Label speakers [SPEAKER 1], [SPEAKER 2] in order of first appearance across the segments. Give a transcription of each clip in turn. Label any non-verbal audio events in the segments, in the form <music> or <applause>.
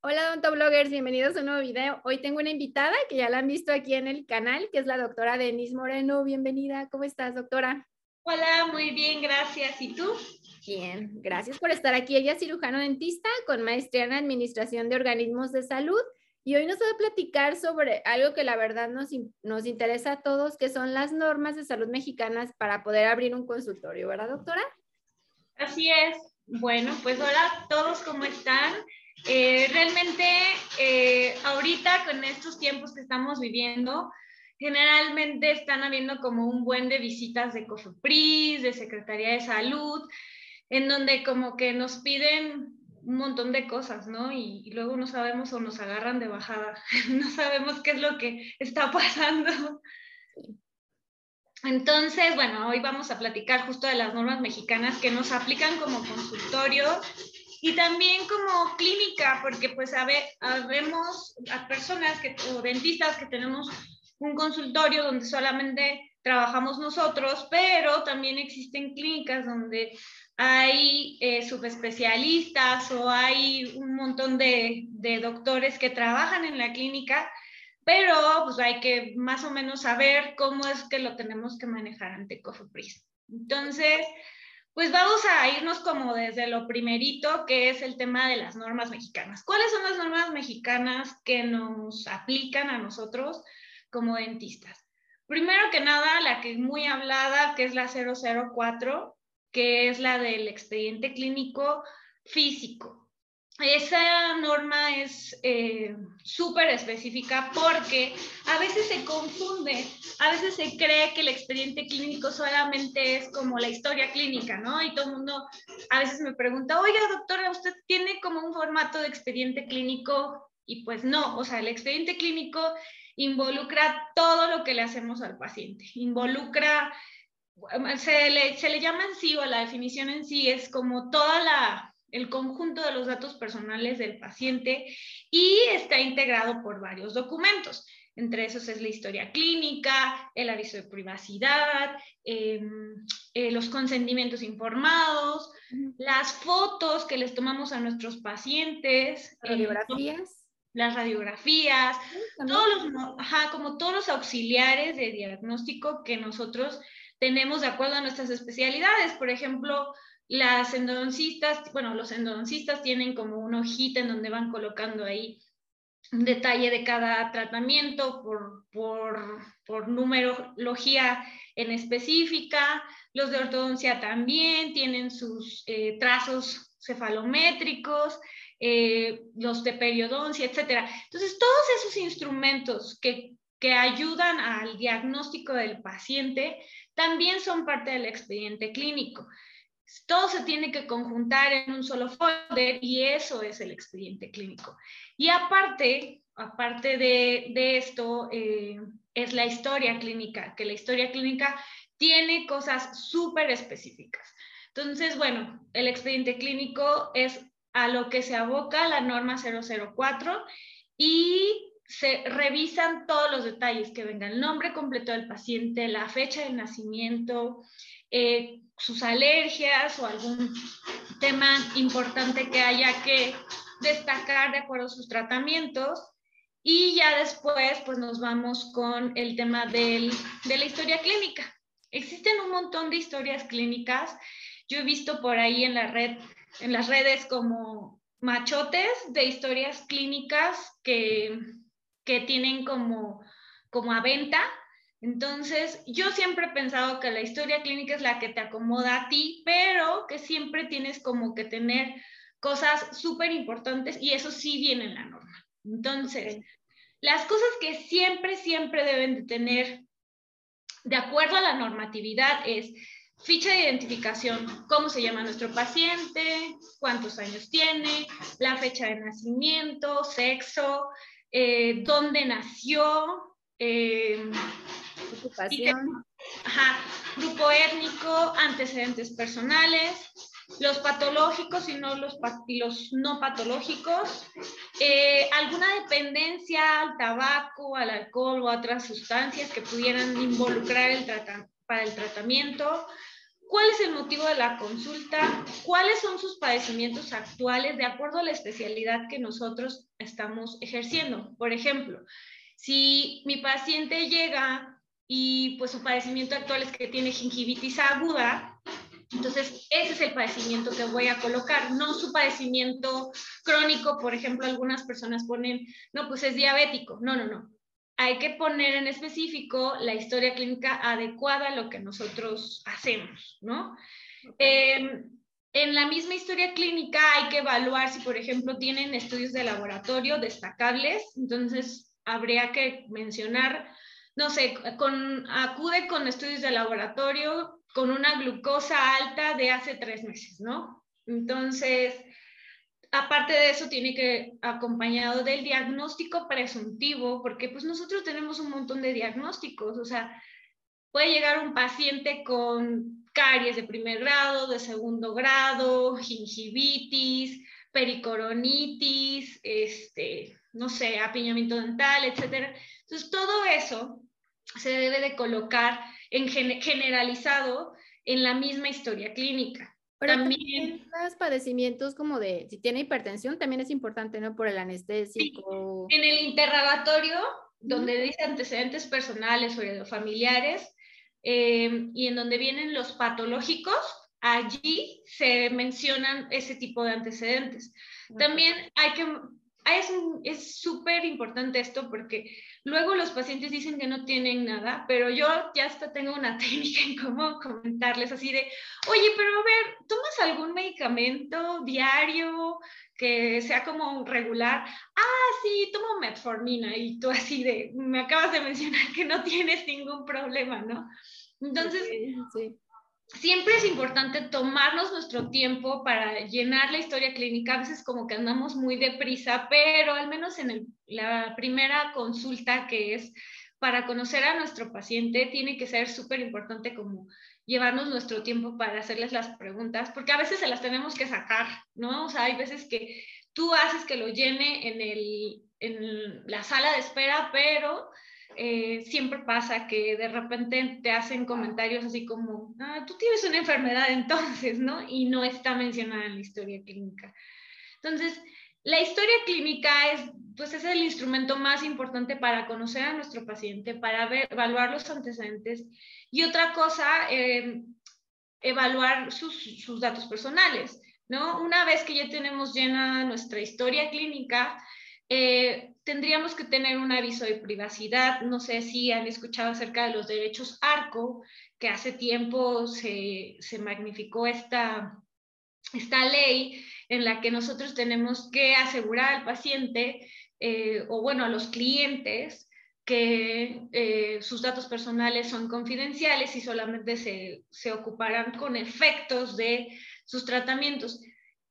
[SPEAKER 1] Hola odontobloggers, bienvenidos a un nuevo video. Hoy tengo una invitada que ya la han visto aquí en el canal, que es la doctora Denise Moreno. Bienvenida, ¿cómo estás, doctora?
[SPEAKER 2] Hola, muy bien, gracias. ¿Y tú?
[SPEAKER 1] Bien, gracias por estar aquí. Ella es cirujano dentista con maestría en Administración de Organismos de Salud y hoy nos va a platicar sobre algo que la verdad nos, nos interesa a todos, que son las normas de salud mexicanas para poder abrir un consultorio, ¿verdad, doctora?
[SPEAKER 2] Así es. Bueno, pues hola a todos, ¿cómo están? Eh, realmente, eh, ahorita con estos tiempos que estamos viviendo, generalmente están habiendo como un buen de visitas de COFEPRIS, de Secretaría de Salud, en donde como que nos piden un montón de cosas, ¿no? Y, y, luego no sabemos o nos agarran de bajada, <laughs> no sabemos qué es lo que está pasando. Entonces, bueno, hoy vamos a platicar justo de las normas mexicanas que nos aplican como consultorio y también como clínica, porque pues sabemos a personas que, o dentistas que tenemos un consultorio donde solamente trabajamos nosotros, pero también existen clínicas donde hay eh, subespecialistas o hay un montón de, de, doctores que trabajan en la clínica, pero pues hay que más o menos saber cómo es que lo tenemos que manejar ante COFEPRIS. Entonces, pues vamos a irnos como desde lo primerito, que es el tema de las normas mexicanas. ¿Cuáles son las normas mexicanas que nos aplican a nosotros como dentistas? Primero que nada, la que es muy hablada, que es la 004, que es la del expediente clínico físico. Esa norma es eh, súper específica porque a veces se confunde, a veces se cree que el expediente clínico solamente es como la historia clínica, ¿no? Y todo el mundo a veces me pregunta, oiga doctora, ¿usted tiene como un formato de expediente clínico? Y pues no, o sea, el expediente clínico involucra todo lo que le hacemos al paciente, involucra, se le, se le llama en sí o la definición en sí es como toda la el conjunto de los datos personales del paciente y está integrado por varios documentos. Entre esos es la historia clínica, el aviso de privacidad, em, eh, los consentimientos informados, las fotos que les tomamos a nuestros pacientes.
[SPEAKER 1] Eh, radiografías.
[SPEAKER 2] las radiografías, todos los, ajá, como todos los auxiliares de diagnóstico que nosotros tenemos de acuerdo a nuestras especialidades. Por ejemplo, las endodoncistas, bueno, los endodoncistas tienen como una hojita en donde van colocando ahí un detalle de cada tratamiento por, por, por numerología en específica. Los de ortodoncia también tienen sus eh, trazos cefalométricos, eh, los de periodoncia, etc. Entonces, todos esos instrumentos que, que ayudan al diagnóstico del paciente también son parte del expediente clínico todo se tiene que conjuntar en un solo folder y eso es el expediente clínico. Y aparte, aparte de, esto, eh, es la historia clínica, que la historia clínica tiene cosas súper específicas. Entonces, bueno, el expediente clínico es a lo que se aboca la norma 004 y se revisan todos los detalles que vengan, el nombre completo del paciente, la fecha de nacimiento, eh, sus alergias o algún tema importante que haya que destacar de acuerdo a sus tratamientos. Y ya después, pues nos vamos con el tema del, de la historia clínica. Existen un montón de historias clínicas. Yo he visto por ahí en la red, en las redes como machotes de historias clínicas que, que tienen como, como a venta entonces, yo siempre he pensado que la historia clínica es la que te acomoda a ti, pero que siempre tienes como que tener cosas súper importantes y eso sí viene en la norma. Entonces, las cosas que siempre, siempre deben de tener de acuerdo a la normatividad es ficha de identificación, cómo se llama nuestro paciente, cuántos años tiene, la fecha de nacimiento, sexo, eh, dónde nació, eh,
[SPEAKER 1] Ocupación.
[SPEAKER 2] Ajá, grupo étnico, antecedentes personales, los patológicos y no los, los no patológicos, eh, alguna dependencia al tabaco, al alcohol o a otras sustancias que pudieran involucrar el para el tratamiento, cuál es el motivo de la consulta, cuáles son sus padecimientos actuales de acuerdo a la especialidad que nosotros estamos ejerciendo. Por ejemplo, si mi paciente llega y pues su padecimiento actual es que tiene gingivitis aguda, entonces ese es el padecimiento que voy a colocar, no su padecimiento crónico, por ejemplo, algunas personas ponen, no, pues es diabético, no, no, no. Hay que poner en específico la historia clínica adecuada a lo que nosotros hacemos, ¿no? Em, en la misma historia clínica hay que evaluar si, por ejemplo, tienen estudios de laboratorio destacables, entonces habría que mencionar no sé, acude con estudios de laboratorio con una glucosa alta de hace tres meses, ¿no? Entonces, aparte de eso, tiene que acompañado del diagnóstico presuntivo, porque pues nosotros tenemos un montón de diagnósticos, o sea, puede llegar un paciente con caries de primer grado, de segundo grado, gingivitis, pericoronitis, este, no sé, apiñamiento dental, etcétera. Entonces, todo eso se debe de colocar en generalizado en la misma historia clínica.
[SPEAKER 1] Pero también los padecimientos como de, si tiene hipertensión, también es importante, ¿no? Por el anestésico.
[SPEAKER 2] En el interrogatorio, donde dice antecedentes personales o familiares, eh, y en donde vienen los patológicos, allí se mencionan ese tipo de antecedentes. También hay que es súper importante esto porque luego los pacientes dicen que no tienen nada, pero yo ya hasta tengo una <laughs> técnica en cómo comentarles así de, oye, pero a ver, ¿tomas algún medicamento diario que sea como regular? Ah, sí, tomo metformina y tú así de, me acabas de mencionar que no tienes ningún problema, ¿no? Entonces, sí siempre es importante tomarnos nuestro tiempo para llenar la historia clínica. A veces como que andamos muy deprisa, pero al menos en la primera consulta que es para conocer a nuestro paciente, tiene que ser súper importante como llevarnos nuestro tiempo para hacerles las preguntas, porque a veces se las tenemos que sacar, ¿no? O sea, hay veces que tú haces que lo llene en, la sala de espera, pero eh, siempre pasa que de repente te hacen comentarios así como, ah, tú tienes una enfermedad entonces, ¿no? Y no está mencionada en la historia clínica. Entonces, la historia clínica es, pues, es el instrumento más importante para conocer a nuestro paciente, para ver, evaluar los antecedentes. Y otra cosa, eh, evaluar sus, sus datos personales, ¿no? Una vez que ya tenemos llena nuestra historia clínica, eh, tendríamos que tener un aviso de privacidad. No sé si han escuchado acerca de los derechos ARCO, que hace tiempo se, se magnificó esta, esta ley en la que nosotros tenemos que asegurar al paciente eh, o bueno, a los clientes que eh, sus datos personales son confidenciales y solamente se, se ocuparán con efectos de sus tratamientos.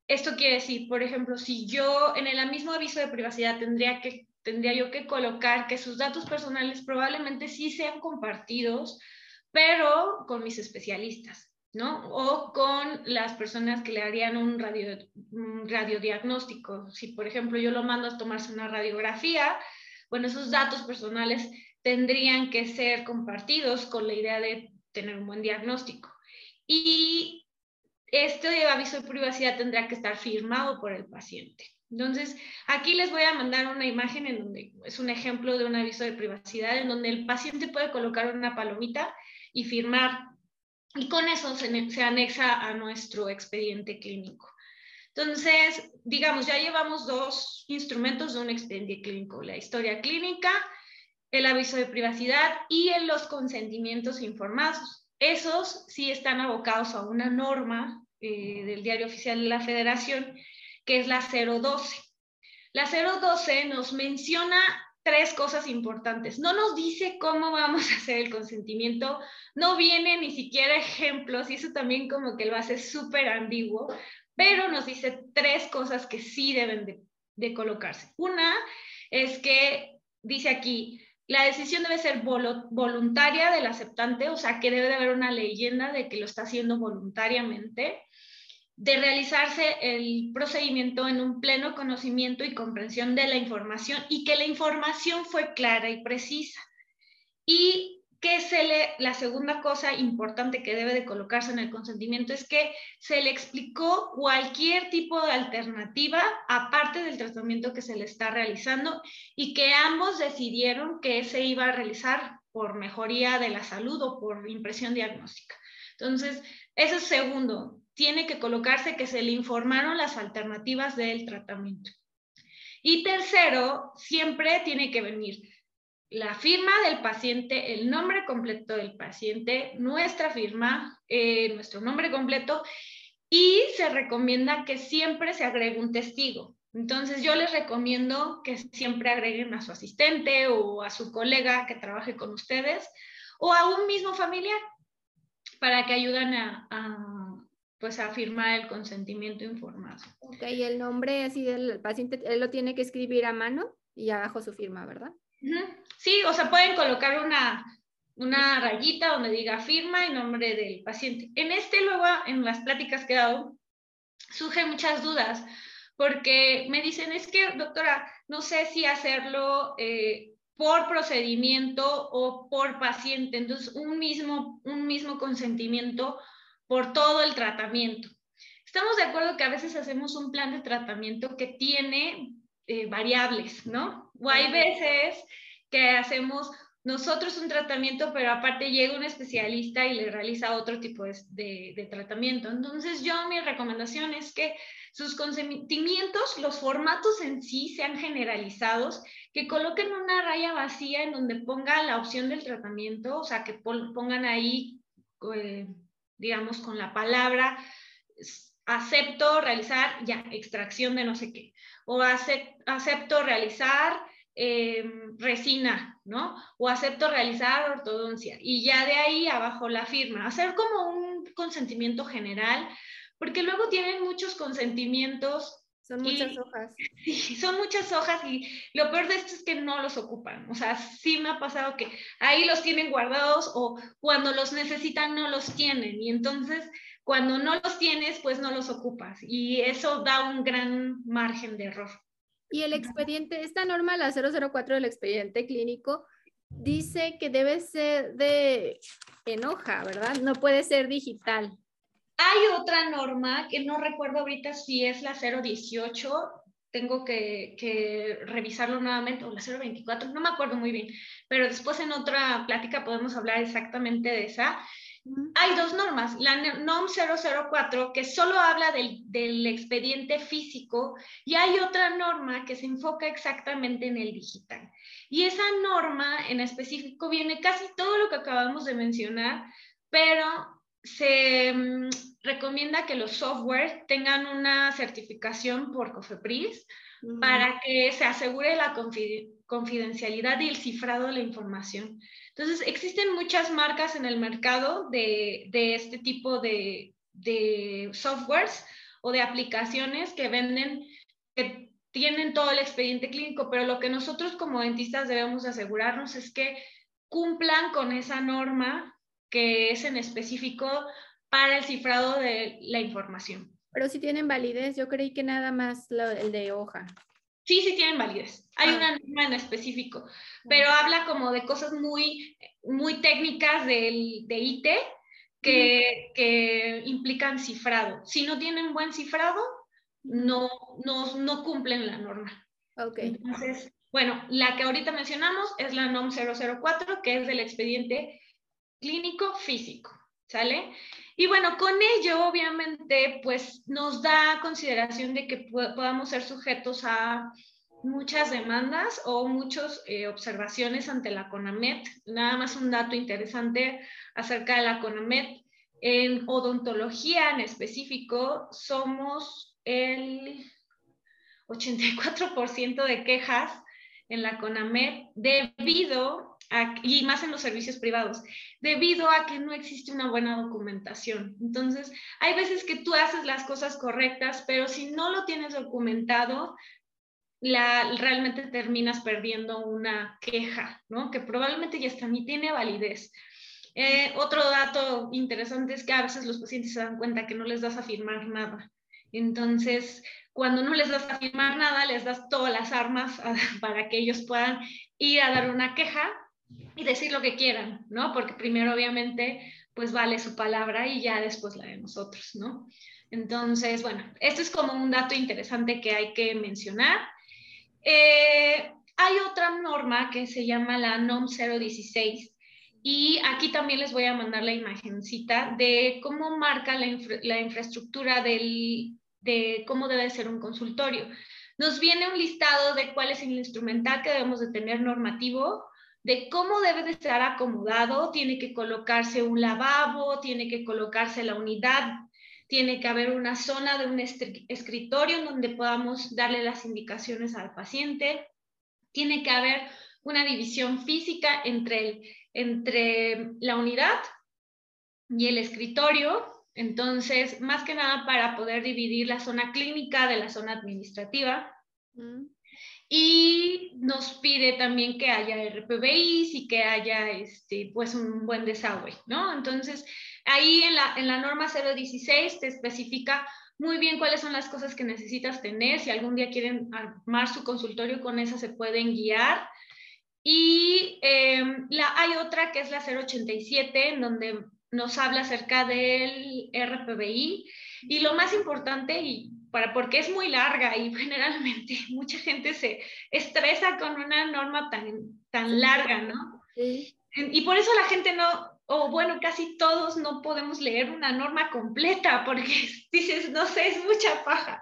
[SPEAKER 2] Esto quiere decir, por ejemplo, si yo en el mismo aviso de privacidad tendría, que, tendría yo que colocar que sus datos personales probablemente sí sean compartidos, pero con mis especialistas, ¿no? O con las personas que le harían un, radio, un radiodiagnóstico. Si, por ejemplo, yo lo mando a tomarse una radiografía, bueno, esos datos personales tendrían que ser compartidos con la idea de tener un buen diagnóstico. Y este aviso de privacidad tendrá que estar firmado por el paciente. Entonces, aquí les voy a mandar una imagen en donde es un ejemplo de un aviso de privacidad en donde el paciente puede colocar una palomita y firmar. Y con eso se, se anexa a nuestro expediente clínico. Entonces, digamos, ya llevamos dos instrumentos de un expediente clínico, la historia clínica, el aviso de privacidad y los consentimientos informados. Esos sí están abocados a una norma eh, del diario oficial de la federación, que es la 012. La 012 nos menciona tres cosas importantes. No nos dice cómo vamos a hacer el consentimiento, no viene ni siquiera ejemplos y eso también como que lo hace súper ambiguo, pero nos dice tres cosas que sí deben de, de colocarse. Una es que dice aquí, la decisión debe ser voluntaria del aceptante, o sea, que debe de haber una leyenda de que lo está haciendo voluntariamente, de realizarse el procedimiento en un pleno conocimiento y comprensión de la información y que la información fue clara y precisa. Y que se le, la segunda cosa importante que debe de colocarse en el consentimiento es que se le explicó cualquier tipo de alternativa aparte del tratamiento que se le está realizando y que ambos decidieron que se iba a realizar por mejoría de la salud o por impresión diagnóstica. Entonces, eso es segundo, tiene que colocarse que se le informaron las alternativas del tratamiento. Y tercero, siempre tiene que venir la firma del paciente, el nombre completo del paciente, nuestra firma, eh, nuestro nombre completo y se recomienda que siempre se agregue un testigo. Entonces yo les recomiendo que siempre agreguen a su asistente o a su colega que trabaje con ustedes o a un mismo familiar para que ayuden a, pues a firmar el consentimiento informado.
[SPEAKER 1] Ok, el nombre así del paciente, él lo tiene que escribir a mano y abajo su firma, ¿verdad?
[SPEAKER 2] Sí, o sea, pueden colocar una, una rayita donde diga firma y nombre del paciente. En este luego, en las pláticas que he dado, surgen muchas dudas, porque me dicen, es que, doctora, no sé si hacerlo eh, por procedimiento o por paciente, entonces un mismo, un mismo consentimiento por todo el tratamiento. Estamos de acuerdo que a veces hacemos un plan de tratamiento que tiene eh, variables, ¿no? O hay veces que hacemos nosotros un tratamiento, pero aparte llega un especialista y le realiza otro tipo de, de, tratamiento. Entonces, yo mi recomendación es que sus consentimientos, los formatos en sí sean generalizados, que coloquen una raya vacía en donde ponga la opción del tratamiento, o sea, que pongan ahí, eh, digamos, con la palabra acepto realizar ya extracción de no sé qué, o acepto realizar em, resina, ¿no? O acepto realizar ortodoncia. Y ya de ahí abajo la firma. Hacer como un consentimiento general, porque luego tienen muchos consentimientos.
[SPEAKER 1] Son muchas hojas. <laughs>
[SPEAKER 2] Sí, son muchas hojas y lo peor de esto es que no los ocupan. O sea, sí me ha pasado que ahí los tienen guardados o cuando los necesitan no los tienen. Y entonces cuando no los tienes, pues no los ocupas y eso da un gran margen de error.
[SPEAKER 1] Y el expediente, esta norma, la 004 del expediente clínico, dice que debe ser de en hoja, ¿verdad? No puede ser digital.
[SPEAKER 2] Hay otra norma que no recuerdo ahorita si es la 018, tengo que, que, revisarlo nuevamente, o la 024, no me acuerdo muy bien, pero después en otra plática podemos hablar exactamente de esa. Hay dos normas, la NOM 004 que solo habla del, del, expediente físico y hay otra norma que se enfoca exactamente en el digital. Y esa norma en específico viene casi todo lo que acabamos de mencionar, pero se mm, recomienda que los software tengan una certificación por COFEPRIS para que se asegure la confidencialidad y el cifrado de la información. Entonces, existen muchas marcas en el mercado de, este tipo de, softwares o de aplicaciones que venden, que tienen todo el expediente clínico, pero lo que nosotros como dentistas debemos asegurarnos es que cumplan con esa norma que es en específico para el cifrado de la información.
[SPEAKER 1] Pero si tienen validez, yo creí que nada más el de hoja.
[SPEAKER 2] Sí, sí tienen validez. Hay ah. una norma en específico, pero habla como de cosas muy, muy técnicas del, de IT que, que, implican cifrado. Si no tienen buen cifrado, no, no, no cumplen la norma.
[SPEAKER 1] Okay.
[SPEAKER 2] Entonces, bueno, la que ahorita mencionamos es la NOM 004, que es del expediente clínico físico, ¿sale? Y bueno, con ello, obviamente, pues nos da consideración de que podamos ser sujetos a muchas demandas o muchas eh, observaciones ante la CONAMET. Nada más un dato interesante acerca de la CONAMET. En odontología en específico, somos el 84% de quejas en la CONAMET debido y más en los servicios privados, debido a que no existe una buena documentación. Entonces, hay veces que tú haces las cosas correctas, pero si no lo tienes documentado, la, realmente terminas perdiendo una queja, ¿no? Que probablemente ya está, ni tiene validez. Eh, otro dato interesante es que a veces los pacientes se dan cuenta que no les das a firmar nada. Entonces, cuando no les das a firmar nada, les das todas las armas <laughs> para que ellos puedan ir a dar una queja y decir lo que quieran, ¿no? Porque primero obviamente pues vale su palabra y ya después la de nosotros, ¿no? Entonces, bueno, esto es como un dato interesante que hay que mencionar. Eh, hay otra norma que se llama la NOM 016 y aquí también les voy a mandar la imagencita de cómo marca la, infraestructura del, de cómo debe ser un consultorio. Nos viene un listado de cuál es el instrumental que debemos de tener normativo, de cómo debe de estar acomodado, tiene que colocarse un lavabo, tiene que colocarse la unidad, tiene que haber una zona de un escritorio en donde podamos darle las indicaciones al paciente, tiene que haber una división física entre, entre la unidad y el escritorio, entonces, más que nada para poder dividir la zona clínica de la zona administrativa. Mm y nos pide también que haya RPBIs y que haya este, pues un buen desagüe, ¿no? Entonces, ahí en la, en la norma 016 te especifica muy bien cuáles son las cosas que necesitas tener. Si algún día quieren armar su consultorio con esa, se pueden guiar. Y em, la, hay otra que es la 087, en donde nos habla acerca del RPBI. Y lo más importante, y para, porque es muy larga y <laughs> generalmente mucha gente se estresa con una norma tan, tan larga, ¿no? Y por eso la gente no, o bueno, casi todos no podemos leer una norma completa porque <laughs> dices, no sé, es mucha paja.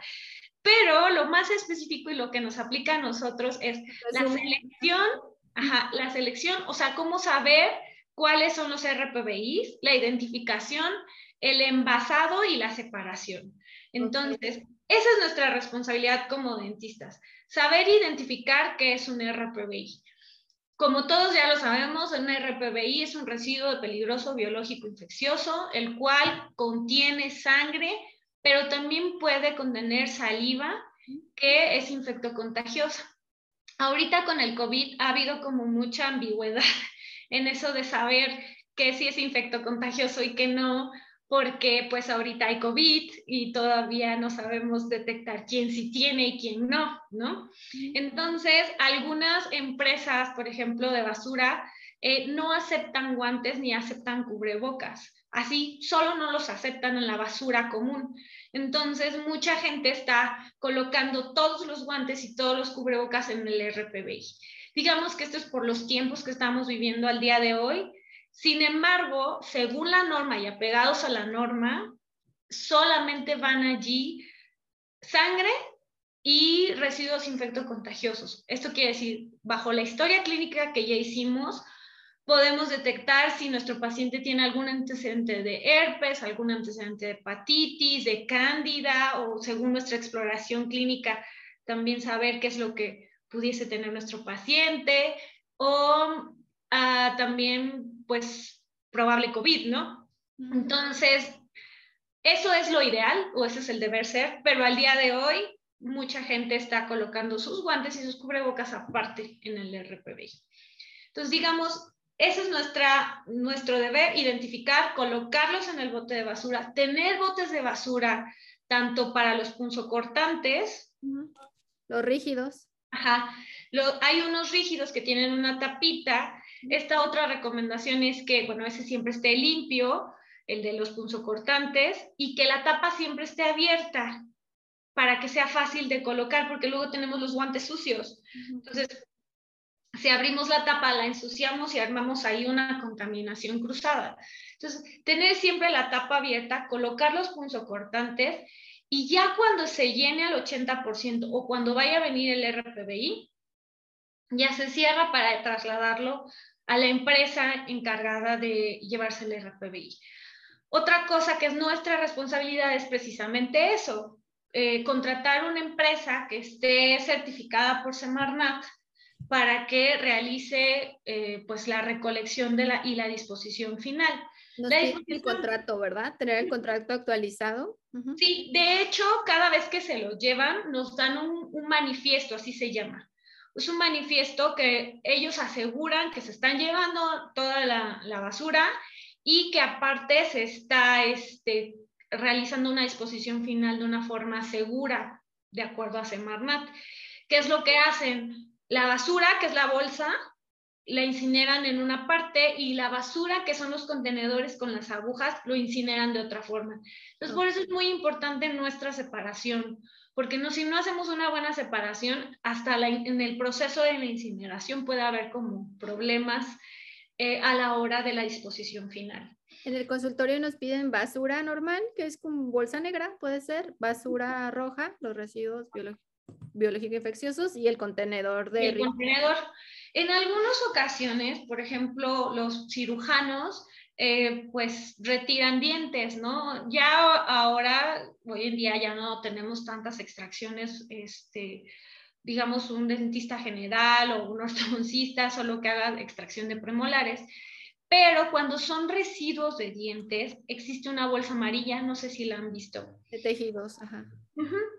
[SPEAKER 2] Pero lo más específico y lo que nos aplica a nosotros es la selección, ajá, la selección, o sea, cómo saber cuáles son los RPBIs, la identificación, el envasado y la separación. Entonces, esa es nuestra responsabilidad como dentistas, saber identificar qué es un RPBI. Como todos ya lo sabemos, un RPBI es un residuo peligroso biológico infeccioso, el cual contiene sangre, pero también puede contener saliva, que es infectocontagiosa. Ahorita con el COVID ha habido como mucha ambigüedad <laughs> en eso de saber que sí es infectocontagioso y que no, porque pues ahorita hay COVID y todavía no sabemos detectar quién sí tiene y quién no, ¿no? Entonces, algunas empresas, por ejemplo, de basura, eh, no aceptan guantes ni aceptan cubrebocas. Así, solo no los aceptan en la basura común. Entonces, mucha gente está colocando todos los guantes y todos los cubrebocas en el RPBI. Digamos que esto es por los tiempos que estamos viviendo al día de hoy sin embargo, según la norma y apegados a la norma, solamente van allí sangre y residuos infectocontagiosos. Esto quiere decir, bajo la historia clínica que ya hicimos, podemos detectar si nuestro paciente tiene algún antecedente de herpes, algún antecedente de hepatitis, de cándida o según nuestra exploración clínica, también saber qué es lo que pudiese tener nuestro paciente o ah, también pues probable COVID, ¿no? Entonces, eso es lo ideal o ese es el deber ser, pero al día de hoy mucha gente está colocando sus guantes y sus cubrebocas aparte en el RPBI. Entonces, digamos, ese es nuestra, nuestro deber, identificar, colocarlos en el bote de basura, tener botes de basura tanto para los punzocortantes.
[SPEAKER 1] Los rígidos.
[SPEAKER 2] Ajá. hay unos rígidos que tienen una tapita esta otra recomendación es que, bueno, ese siempre esté limpio, el de los punzocortantes, y que la tapa siempre esté abierta para que sea fácil de colocar, porque luego tenemos los guantes sucios. Entonces, si abrimos la tapa, la ensuciamos y armamos ahí una contaminación cruzada. Entonces, tener siempre la tapa abierta, colocar los punzocortantes y ya cuando se llene al 80% o cuando vaya a venir el RPBI, ya se cierra para trasladarlo a la empresa encargada de llevarse el RPBI. Otra cosa que es nuestra responsabilidad es precisamente eso, eh, contratar una empresa que esté certificada por Semarnat para que realice eh, pues la recolección de la, y la disposición final.
[SPEAKER 1] No el contrato, ¿verdad? Tener el contrato actualizado.
[SPEAKER 2] Sí, de hecho, cada vez que se lo llevan, nos dan un manifiesto, así se llama es un manifiesto que ellos aseguran que se están llevando toda la, basura y que aparte se está este, realizando una disposición final de una forma segura, de acuerdo a Semarnat. ¿Qué es lo que hacen? La basura, que es la bolsa, la incineran en una parte y la basura, que son los contenedores con las agujas, lo incineran de otra forma. Entonces, por eso es muy importante nuestra separación, porque no, si no hacemos una buena separación, hasta en el proceso de la incineración puede haber como problemas eh, a la hora de la disposición final.
[SPEAKER 1] En el consultorio nos piden basura normal, que es como bolsa negra, puede ser, basura roja, los residuos biológicos infecciosos y el contenedor de...
[SPEAKER 2] El contenedor. En algunas ocasiones, por ejemplo, los cirujanos, eh, pues retiran dientes, ¿no? Ya ahora, hoy en día ya no tenemos tantas extracciones, este, digamos, un dentista general o un <laughs> ortodoncista solo que haga extracción de premolares. Pero cuando son residuos de dientes, existe una bolsa amarilla, no sé si la han visto.
[SPEAKER 1] De tejidos, ajá.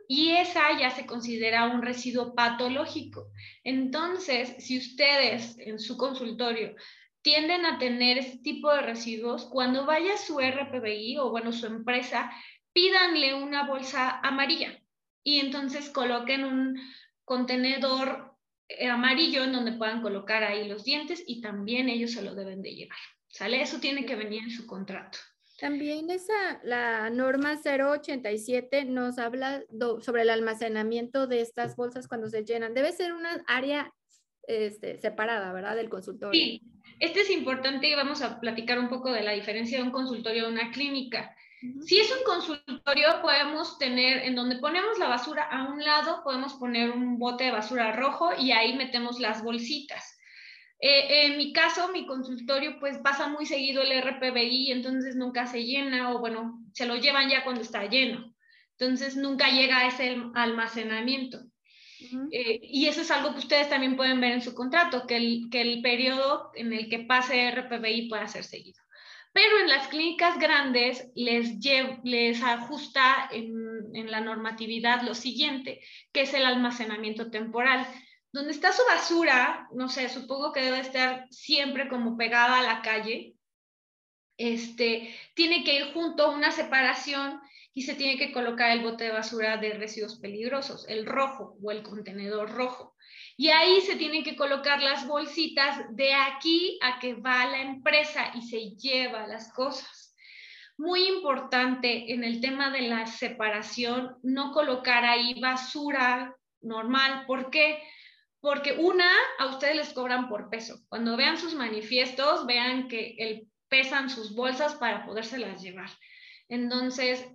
[SPEAKER 2] Y esa ya se considera un residuo patológico. Entonces, si ustedes en su consultorio tienden a tener este tipo de residuos, cuando vaya su RPBI o bueno, su empresa, pídanle una bolsa amarilla y entonces coloquen un contenedor eh, amarillo en donde puedan colocar ahí los dientes y también ellos se lo deben de llevar. ¿Sale? Eso tiene que venir en su contrato.
[SPEAKER 1] También esa, la norma 087 nos habla sobre el almacenamiento de estas bolsas cuando se llenan. Debe ser una área este, separada, ¿verdad? Del consultorio.
[SPEAKER 2] Sí, este es importante y vamos a platicar un poco de la diferencia de un consultorio a una clínica. Si es un consultorio, podemos tener, en donde ponemos la basura a un lado, podemos poner un bote de basura rojo y ahí metemos las bolsitas. Eh, en mi caso, mi consultorio pues pasa muy seguido el RPBI, entonces nunca se llena o bueno, se lo llevan ya cuando está lleno. Entonces nunca llega a ese almacenamiento. Eh, y eso es algo que ustedes también pueden ver en su contrato, que el, que el periodo en el que pase RPBI pueda ser seguido. Pero en las clínicas grandes les, les ajusta en, en la normatividad lo siguiente, que es el almacenamiento temporal donde está su basura, no sé, supongo que debe estar siempre como pegada a la calle, este, tiene que ir junto a una separación y se tiene que colocar el bote de basura de residuos peligrosos, el rojo o el contenedor rojo. Y ahí se tienen que colocar las bolsitas de aquí a que va la empresa y se lleva las cosas. Muy importante en el tema de la separación, no colocar ahí basura normal. ¿Por qué? porque una, a ustedes les cobran por peso. Cuando vean sus manifiestos, vean que el, pesan sus bolsas para podérselas llevar. Entonces,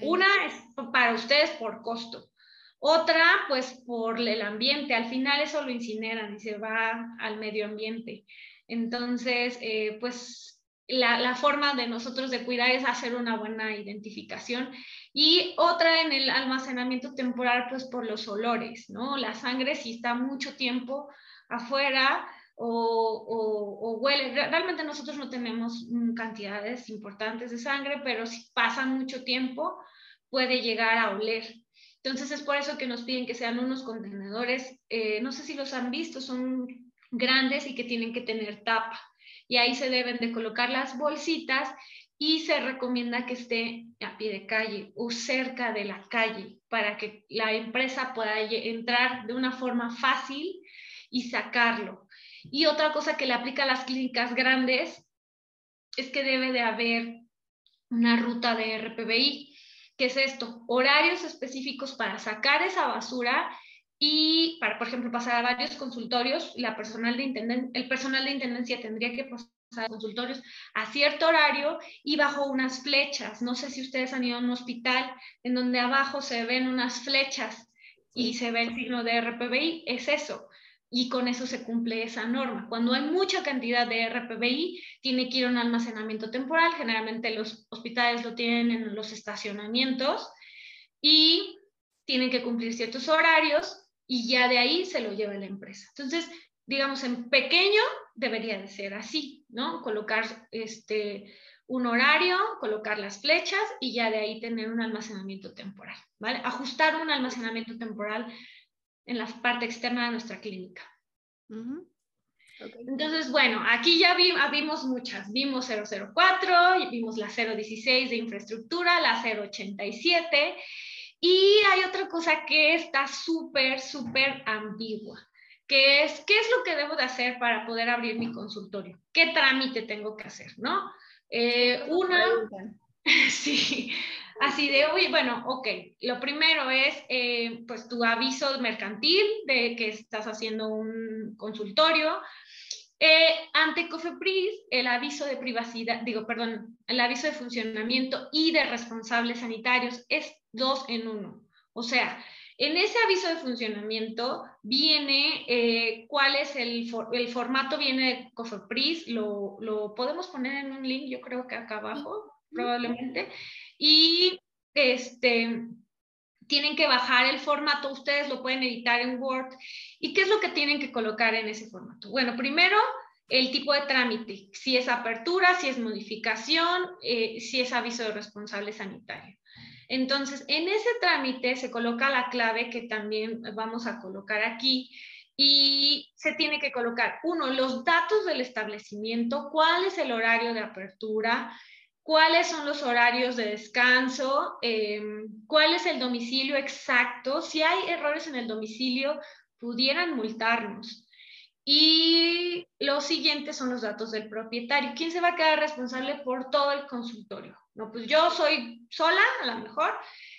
[SPEAKER 2] una es para ustedes por costo. Otra, pues por el ambiente. Al final eso lo incineran y se va al medio ambiente. Entonces, eh, pues la, forma de nosotros de cuidar es hacer una buena identificación. Y otra en el almacenamiento temporal, pues por los olores, ¿no? La sangre si está mucho tiempo afuera o, huele. Realmente nosotros no tenemos cantidades importantes de sangre, pero si pasa mucho tiempo puede llegar a oler. Entonces es por eso que nos piden que sean unos contenedores, eh, no sé si los han visto, son grandes y que tienen que tener tapa y ahí se deben de colocar las bolsitas y se recomienda que esté a pie de calle o cerca de la calle para que la empresa pueda entrar de una forma fácil y sacarlo. Y otra cosa que le aplica a las clínicas grandes es que debe de haber una ruta de RPBI. ¿Qué es esto? Horarios específicos para sacar esa basura y para, por ejemplo, pasar a varios consultorios, la personal de el personal de intendencia tendría que pasar a consultorios a cierto horario y bajo unas flechas. No sé si ustedes han ido a un hospital en donde abajo se ven unas flechas y se ve el signo de RPBI, es eso. Y con eso se cumple esa norma. Cuando hay mucha cantidad de RPBI, tiene que ir a un almacenamiento temporal. Generalmente los hospitales lo tienen en los estacionamientos y tienen que cumplir ciertos horarios y ya de ahí se lo lleva la empresa. Entonces, digamos, en pequeño debería de ser así, ¿no? Colocar este, un horario, colocar las flechas y ya de ahí tener un almacenamiento temporal, ¿vale? Ajustar un almacenamiento temporal en la parte externa de nuestra clínica. Entonces, bueno, aquí ya vimos muchas. Vimos 004, vimos la 016 de infraestructura, la 087 y hay otra cosa que está súper, súper ambigua, que es, ¿qué es lo que debo de hacer para poder abrir mi consultorio? ¿Qué trámite tengo que hacer, no? Eh, una, <laughs> sí, así de, oye, bueno, ok, lo primero es, eh, pues, tu aviso mercantil de que estás haciendo un consultorio. Eh, ante COFEPRIS, el aviso de privacidad, digo, perdón, el aviso de funcionamiento y de responsables sanitarios es dos en uno. O sea, en ese aviso de funcionamiento viene eh, cuál es el, el, formato, viene de COFEPRIS, lo, lo, podemos poner en un link, yo creo que acá abajo, probablemente, y este, tienen que bajar el formato, ustedes lo pueden editar en Word. ¿Y qué es lo que tienen que colocar en ese formato? Bueno, primero, el tipo de trámite, si es apertura, si es modificación, eh, si es aviso de responsable sanitario. Entonces, en ese trámite se coloca la clave que también vamos a colocar aquí y se tiene que colocar, uno, los datos del establecimiento, cuál es el horario de apertura, cuáles son los horarios de descanso, em, cuál es el domicilio exacto, si hay errores en el domicilio, pudieran multarnos. Y los siguientes son los datos del propietario. ¿Quién se va a quedar responsable por todo el consultorio? No, pues yo soy sola, a lo mejor,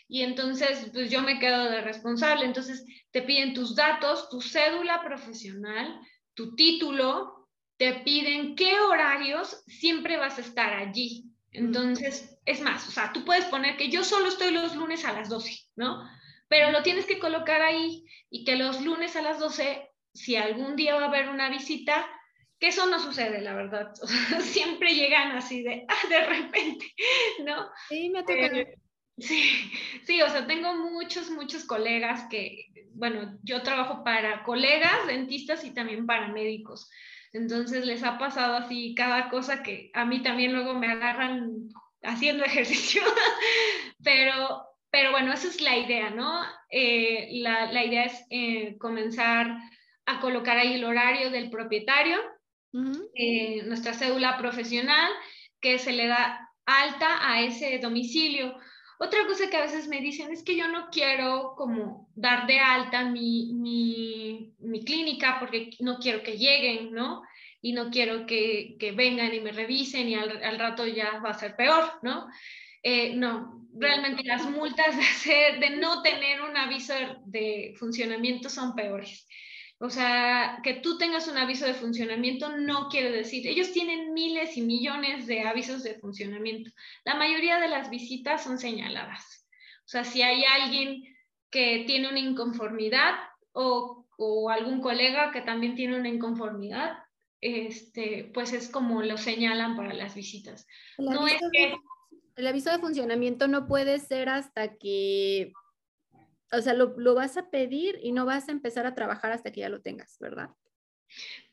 [SPEAKER 2] y entonces pues yo me quedo de responsable. Entonces te piden tus datos, tu cédula profesional, tu título, te piden qué horarios siempre vas a estar allí. Entonces, es más, o sea, tú puedes poner que yo solo estoy los lunes a las 12, ¿no? Pero lo tienes que colocar ahí y que los lunes a las 12, si algún día va a haber una visita, que eso no sucede, la verdad. <laughs> siempre llegan así de, <laughs> ah, de repente, ¿no?
[SPEAKER 1] Sí, me ha tocado.
[SPEAKER 2] Eh, sí, sí, o sea, tengo muchos, muchos colegas que, bueno, yo trabajo para colegas, dentistas y también para médicos. Entonces les ha pasado así cada cosa que a mí también luego me agarran haciendo <laughs> ejercicio, pero, pero bueno, esa es la idea, ¿no? Eh, la, la, idea es eh, comenzar a colocar ahí el horario del propietario, eh, nuestra cédula profesional, que se le da alta a ese domicilio. Otra cosa que a veces me dicen es que yo no quiero como dar de alta mi, mi, clínica porque no quiero que lleguen, ¿no? Y no quiero que, que vengan y me revisen y al, al, rato ya va a ser peor, ¿no? Eh, no, realmente las multas de, hacer, de no tener un aviso de funcionamiento son peores. O sea, que tú tengas un aviso de funcionamiento no quiere decir, ellos tienen miles y millones de avisos de funcionamiento. La mayoría de las visitas son señaladas. O sea, si hay alguien que tiene una inconformidad o, o algún colega que también tiene una inconformidad, este, pues es como lo señalan para las visitas. no es que...
[SPEAKER 1] El aviso de funcionamiento no puede ser hasta que o sea, lo, lo, vas a pedir y no vas a empezar a trabajar hasta que ya lo tengas, ¿verdad?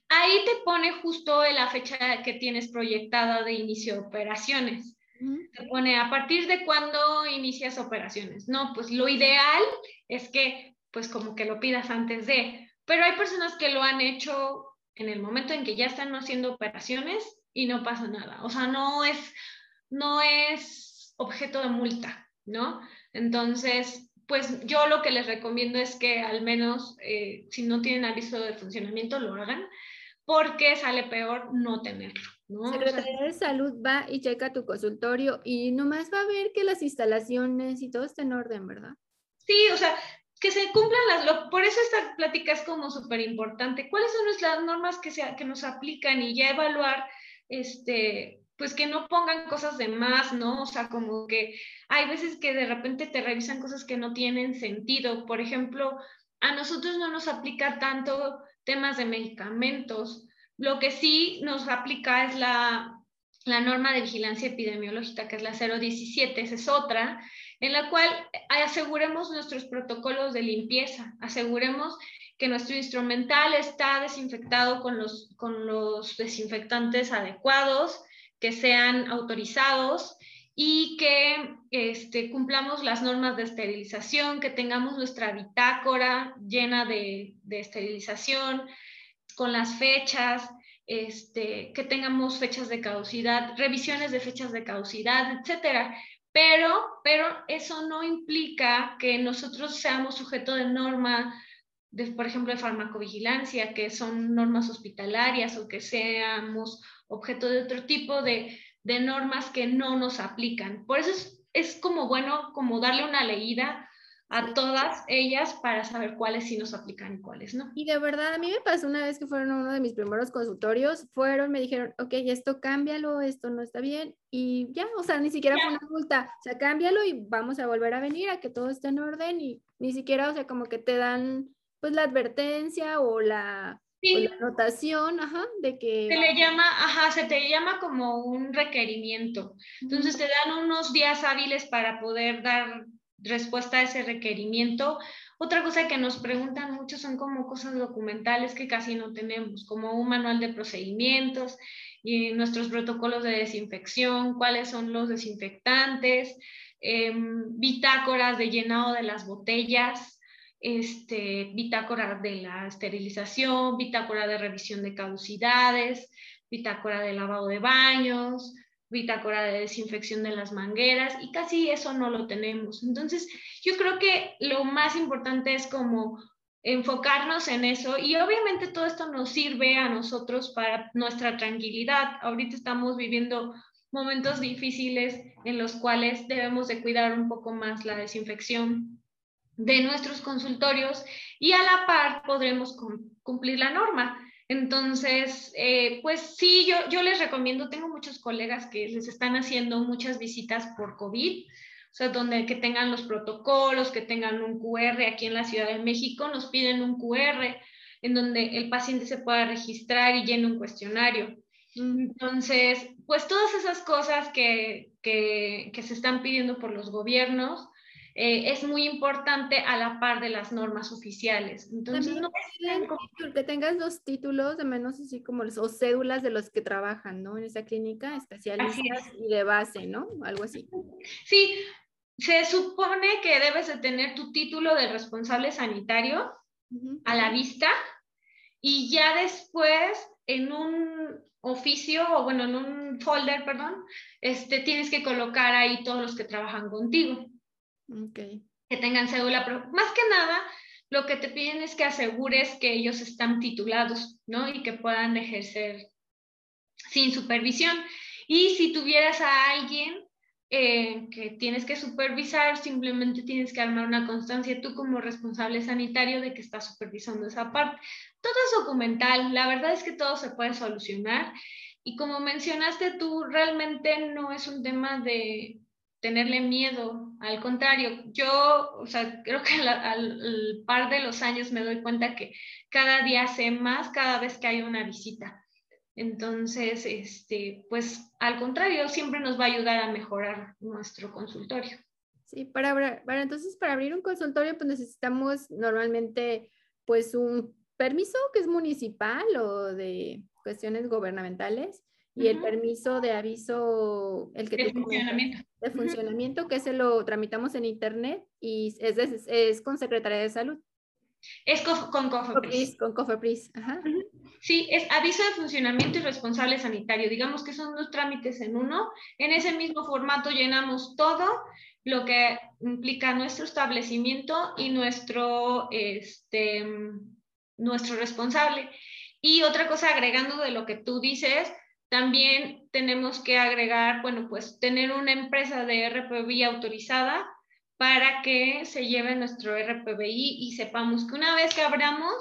[SPEAKER 2] Ahí te pone justo la fecha que tienes proyectada de inicio de operaciones. Te pone a partir de cuándo inicias operaciones. No, pues lo ideal es que, pues como que lo pidas antes de, pero hay personas que lo han hecho en el momento en que ya están haciendo operaciones y no pasa nada. O sea, no es, no es objeto de multa, ¿no? Entonces, pues yo lo que les recomiendo es que al menos eh, si no tienen aviso de funcionamiento lo hagan, porque sale peor no tenerlo. ¿no?
[SPEAKER 1] Secretaría de Salud va y checa tu consultorio y nomás va a ver que las instalaciones y todo está en orden, ¿verdad?
[SPEAKER 2] Sí, o sea, que se cumplan las... por eso esta plática es como súper importante. ¿Cuáles son las normas que, se, que nos aplican y ya evaluar este, pues que no pongan cosas de más, ¿no? O sea, como que hay veces que de repente te revisan cosas que no tienen sentido. Por ejemplo, a nosotros no nos aplica tanto temas de medicamentos. Lo que sí nos aplica es la, la norma de vigilancia epidemiológica, que es la 017, esa es otra, en la cual aseguremos nuestros protocolos de limpieza, aseguremos que nuestro instrumental está desinfectado con los, con los desinfectantes adecuados, que sean autorizados y que este, cumplamos las normas de esterilización, que tengamos nuestra bitácora llena de, esterilización, con las fechas, este, que tengamos fechas de caducidad, revisiones de fechas de caducidad, etcétera. Pero, pero eso no implica que nosotros seamos sujeto de norma por ejemplo, de farmacovigilancia, que son normas hospitalarias o que seamos objeto de otro tipo de, de normas que no nos aplican. Por eso es, es como bueno como darle una leída a todas ellas para saber cuáles sí nos aplican y cuáles no.
[SPEAKER 1] Y de verdad, a mí me pasó una vez que fueron a uno de mis primeros consultorios, fueron, me dijeron, ok, esto cámbialo, esto no está bien, y ya, o sea, ni siquiera fue una multa, o sea, cámbialo y vamos a volver a venir a que todo esté en orden y ni siquiera, o sea, como que te dan pues la advertencia o la, la anotación, ajá, de que...
[SPEAKER 2] Se le llama, ajá, se te llama como un requerimiento. Entonces te dan unos días hábiles para poder dar respuesta a ese requerimiento. Otra cosa que nos preguntan mucho son como cosas documentales que casi no tenemos, como un manual de procedimientos y nuestros protocolos de desinfección, cuáles son los desinfectantes, em, bitácoras de llenado de las botellas, este, bitácora de la esterilización, bitácora de revisión de caducidades, bitácora de lavado de baños, bitácora de desinfección de las mangueras y casi eso no lo tenemos. Entonces, yo creo que lo más importante es como enfocarnos en eso y obviamente todo esto nos sirve a nosotros para nuestra tranquilidad. Ahorita estamos viviendo momentos difíciles en los cuales debemos de cuidar un poco más la desinfección de nuestros consultorios y a la par podremos cumplir la norma. Entonces, eh, pues sí, yo, yo les recomiendo, tengo muchos colegas que les están haciendo muchas visitas por COVID, o sea, donde que tengan los protocolos, que tengan un QR aquí en la Ciudad de México, nos piden un QR en donde el paciente se pueda registrar y llene un cuestionario. Entonces, pues todas esas cosas que, que se están pidiendo por los gobiernos, eh, es muy importante a la par de las normas oficiales. Entonces, no
[SPEAKER 1] que tengas los títulos de menos así como los, o cédulas de los que trabajan, ¿no? En esa clínica, especialistas y de base, ¿no? Algo así.
[SPEAKER 2] Sí, se supone que debes de tener tu título de responsable sanitario a la vista y ya después en un oficio o bueno, en un folder, perdón, este, tienes que colocar ahí todos los que trabajan contigo.
[SPEAKER 1] Okay.
[SPEAKER 2] Que tengan cédula, pero más que nada, lo que te piden es que asegures que ellos están titulados, ¿no? Y que puedan ejercer sin supervisión. Y si tuvieras a alguien eh, que tienes que supervisar, simplemente tienes que armar una constancia tú como responsable sanitario de que estás supervisando esa parte. Todo es documental, la verdad es que todo se puede solucionar. Y como mencionaste tú, realmente no es un tema de, tenerle miedo. Al contrario, yo, o sea, creo que al, par de los años me doy cuenta que cada día sé más cada vez que hay una visita. Entonces, este, pues al contrario, siempre nos va a ayudar a mejorar nuestro consultorio.
[SPEAKER 1] Sí, para, para entonces para abrir un consultorio pues necesitamos normalmente pues un permiso que es municipal o de cuestiones gubernamentales y el permiso de aviso, el que
[SPEAKER 2] de funcionamiento.
[SPEAKER 1] de funcionamiento, que se lo tramitamos en internet y es, es, con Secretaría de Salud.
[SPEAKER 2] Es con COFEPRIS.
[SPEAKER 1] Con COFEPRIS, ajá.
[SPEAKER 2] Sí, es aviso de funcionamiento y responsable sanitario. Digamos que son dos trámites en uno. En ese mismo formato llenamos todo lo que implica nuestro establecimiento y nuestro, este, nuestro responsable. Y otra cosa, agregando de lo que tú dices, también tenemos que agregar, bueno, pues tener una empresa de RPBI autorizada para que se lleve nuestro RPBI y sepamos que una vez que abramos,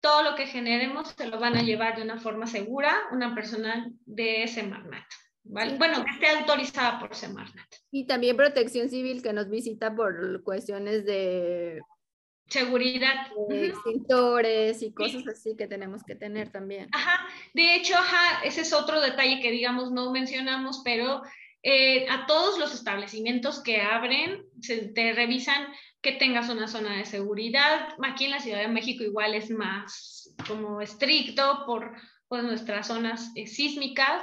[SPEAKER 2] todo lo que generemos se lo van a llevar de una forma segura una persona de Semarnat. ¿vale? Bueno, que esté autorizada por Semarnat.
[SPEAKER 1] Y también protección civil que nos visita por cuestiones de
[SPEAKER 2] seguridad.
[SPEAKER 1] Extintores y cosas así que tenemos que tener también.
[SPEAKER 2] Ajá, de hecho, ajá, ese es otro detalle que digamos no mencionamos, pero eh, a todos los establecimientos que abren, se, te revisan que tengas una zona de seguridad. Aquí en la Ciudad de México igual es más como estricto por, por nuestras zonas eh, sísmicas,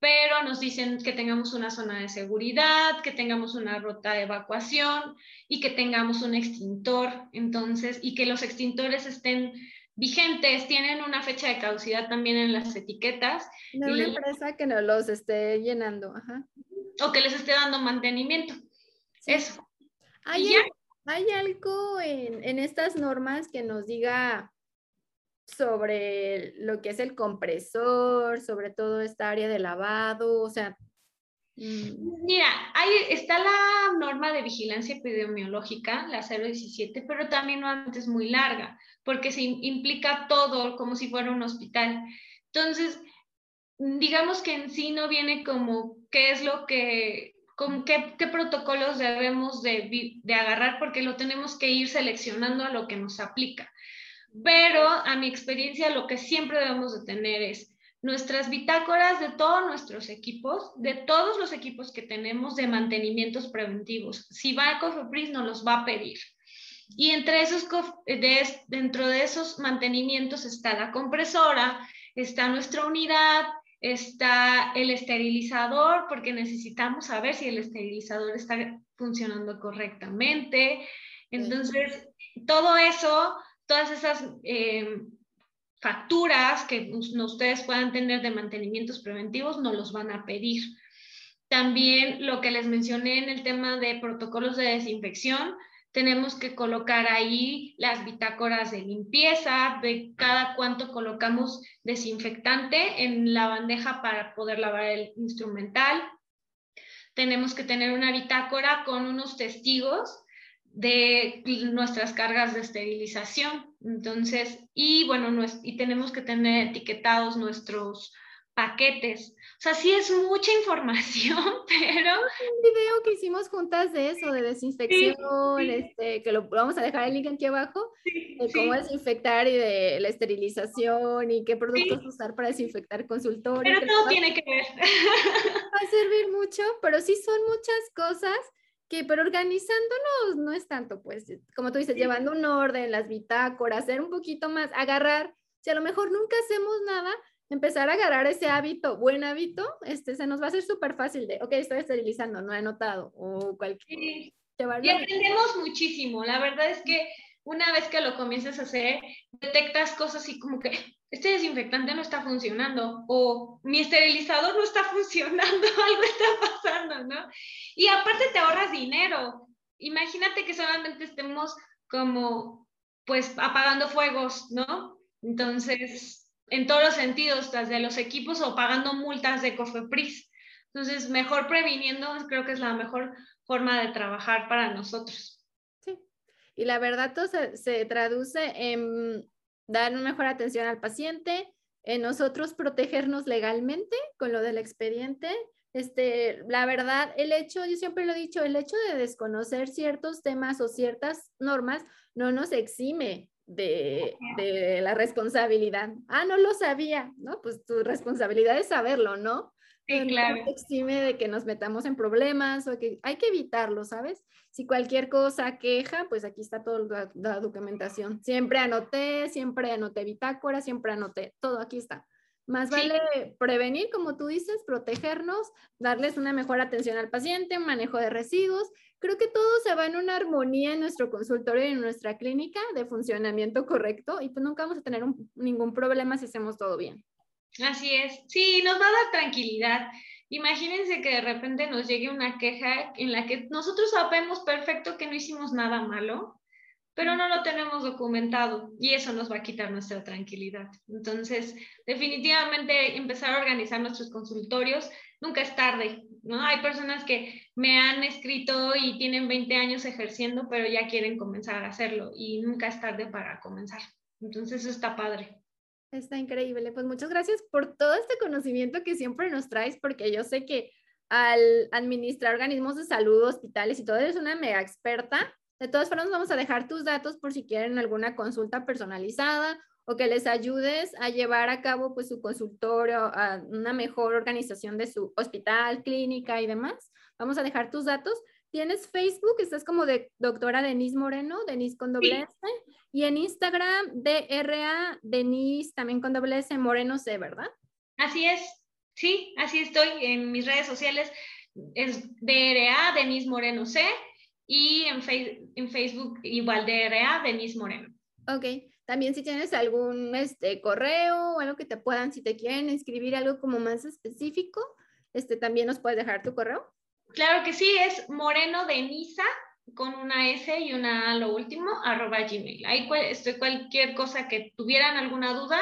[SPEAKER 2] pero nos dicen que tengamos una zona de seguridad, que tengamos una ruta de evacuación y que tengamos un extintor, entonces, y que los extintores estén vigentes, tienen una fecha de caducidad también en las etiquetas.
[SPEAKER 1] De una empresa que no los esté llenando, ajá.
[SPEAKER 2] O que les esté dando mantenimiento. Eso.
[SPEAKER 1] Hay, ¿Hay algo en, en estas normas que nos diga sobre lo que es el compresor, sobre todo esta área de lavado, o sea...
[SPEAKER 2] Mm. Mira, ahí está la norma de vigilancia epidemiológica, la 017, pero también antes es muy larga, porque se implica todo como si fuera un hospital. Entonces, digamos que en sí no viene como qué es lo que, con qué, qué protocolos debemos de, de agarrar, porque lo tenemos que ir seleccionando a lo que nos aplica. Pero a mi experiencia lo que siempre debemos de tener es nuestras bitácoras de todos nuestros equipos, de todos los equipos que tenemos de mantenimientos preventivos. Si va a Cofepris, nos los va a pedir. Y entre esos, dentro de esos mantenimientos está la compresora, está nuestra unidad, está el esterilizador, porque necesitamos saber si el esterilizador está funcionando correctamente. Entonces, todo eso todas esas eh, facturas que ustedes puedan tener de mantenimientos preventivos nos los van a pedir. También lo que les mencioné en el tema de protocolos de desinfección, tenemos que colocar ahí las bitácoras de limpieza, de cada cuánto colocamos desinfectante en la bandeja para poder lavar el instrumental. Tenemos que tener una bitácora con unos testigos de nuestras cargas de esterilización. Entonces, y bueno, y tenemos que tener etiquetados nuestros paquetes. O sea, sí es mucha <laughs> información, pero...
[SPEAKER 1] Un video que hicimos juntas de eso, de desinfección, este, que lo vamos a dejar el link aquí abajo, de cómo desinfectar y de la esterilización y qué productos usar para desinfectar consultorios.
[SPEAKER 2] Pero todo tiene que ver. <laughs>
[SPEAKER 1] Va a servir mucho, pero sí son muchas cosas que pero organizándonos no es tanto, pues, como tú dices, llevando un orden, las bitácoras, hacer un poquito más, agarrar, si a lo mejor nunca hacemos nada, empezar a agarrar ese hábito, buen hábito, este, se nos va a hacer súper fácil de, ok, estoy esterilizando, no he notado, o cualquier...
[SPEAKER 2] Sí. Y aprendemos muchísimo, la verdad es que una vez que lo comienzas a hacer, detectas cosas así como que este desinfectante no está funcionando o mi esterilizador no está <laughs> funcionando, algo está pasando, ¿no? Y aparte te ahorras dinero. Imagínate que solamente estemos como, pues, apagando fuegos, ¿no? Entonces, en todos los sentidos, desde los equipos o pagando multas de Cofepris. Entonces, mejor previniendo, creo que es la mejor forma de trabajar para nosotros.
[SPEAKER 1] Y la verdad todo se, traduce en dar una mejor atención al paciente, en nosotros protegernos legalmente con lo del expediente. Este, la verdad, el hecho, yo siempre lo he dicho, el hecho de desconocer ciertos temas o ciertas normas no nos exime de, de, la responsabilidad. Ah, no lo sabía, ¿no? Pues tu responsabilidad es saberlo, ¿no?
[SPEAKER 2] Sí, claro.
[SPEAKER 1] No exime de que nos metamos en problemas o que hay que evitarlo, ¿sabes? Si cualquier cosa queja, pues aquí está toda la, documentación. Siempre anoté, siempre anoté bitácora, siempre anoté, todo aquí está. Más vale prevenir, como tú dices, protegernos, darles una mejor atención al paciente, manejo de residuos. Creo que todo se va en una armonía en nuestro consultorio y en nuestra clínica de funcionamiento correcto y pues nunca vamos a tener ningún problema si hacemos todo bien.
[SPEAKER 2] Así es, sí, nos va a dar tranquilidad. Imagínense que de repente nos llegue una queja en la que nosotros sabemos perfecto que no hicimos nada malo, pero no lo tenemos documentado y eso nos va a quitar nuestra tranquilidad. Entonces, definitivamente empezar a organizar nuestros consultorios nunca es tarde, ¿no? Hay personas que me han escrito y tienen 20 años ejerciendo, pero ya quieren comenzar a hacerlo y nunca es tarde para comenzar. Entonces, eso está padre.
[SPEAKER 1] Está increíble. Pues muchas gracias por todo este conocimiento que siempre nos traes, porque yo sé que al administrar organismos de salud, hospitales y todo, eres una mega experta. De todas formas, vamos a dejar tus datos por si quieren alguna consulta personalizada o que les ayudes a llevar a cabo pues su consultorio, a una mejor organización de su hospital, clínica y demás. Vamos a dejar tus datos. Tienes Facebook, estás como de doctora Denise Moreno, Denise con doble S, y en Instagram, DRA, Denise también con doble S, Moreno C, ¿verdad?
[SPEAKER 2] Así es, sí, así estoy en mis redes sociales, es DRA, Denise Moreno C, y en, en Facebook igual DRA, Denise Moreno.
[SPEAKER 1] Ok, también si tienes algún este, correo o algo que te puedan, si te quieren escribir algo como más específico, este, también nos puedes dejar tu correo.
[SPEAKER 2] Claro que sí, es Moreno Denisa, con una S y una A lo último, arroba gmail. Ahí estoy cualquier cosa que tuvieran alguna duda,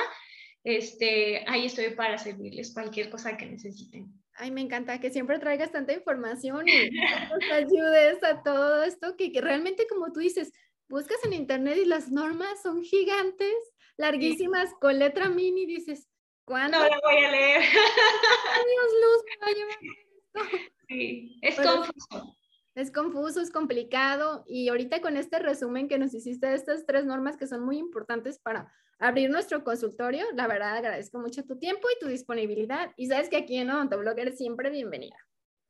[SPEAKER 2] este, ahí estoy para servirles cualquier cosa que necesiten.
[SPEAKER 1] Ay, me encanta que siempre traigas tanta información y nos ayudes a todo esto, que, que, realmente como tú dices, buscas en internet y las normas son gigantes, larguísimas, con letra mini, dices, ¿cuándo?
[SPEAKER 2] No la voy a leer.
[SPEAKER 1] Dios, Luz, llevar
[SPEAKER 2] esto. Sí, es confuso.
[SPEAKER 1] Es confuso, es complicado y ahorita con este resumen que nos hiciste de estas tres normas que son muy importantes para abrir nuestro consultorio, la verdad agradezco mucho tu tiempo y tu disponibilidad y sabes que aquí en Odontoblogger siempre bienvenida.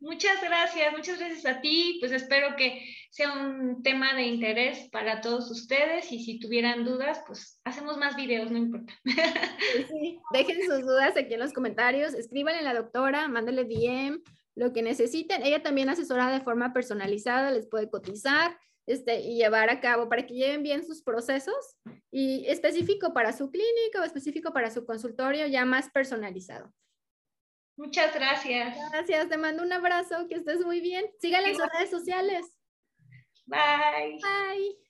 [SPEAKER 2] Muchas gracias, muchas gracias a ti. Pues espero que sea un tema de interés para todos ustedes y si tuvieran dudas, pues hacemos más videos, no importa.
[SPEAKER 1] Sí, dejen sus dudas aquí en los comentarios, escríbanle a la doctora, mándale DM, lo que necesiten. Ella también asesora de forma personalizada, les puede cotizar este, y llevar a cabo para que lleven bien sus procesos y específico para su clínica o específico para su consultorio, ya más personalizado.
[SPEAKER 2] Muchas gracias.
[SPEAKER 1] Gracias, te mando un abrazo, que estés muy bien. Síganle en sus redes sociales.
[SPEAKER 2] Bye.
[SPEAKER 1] Bye.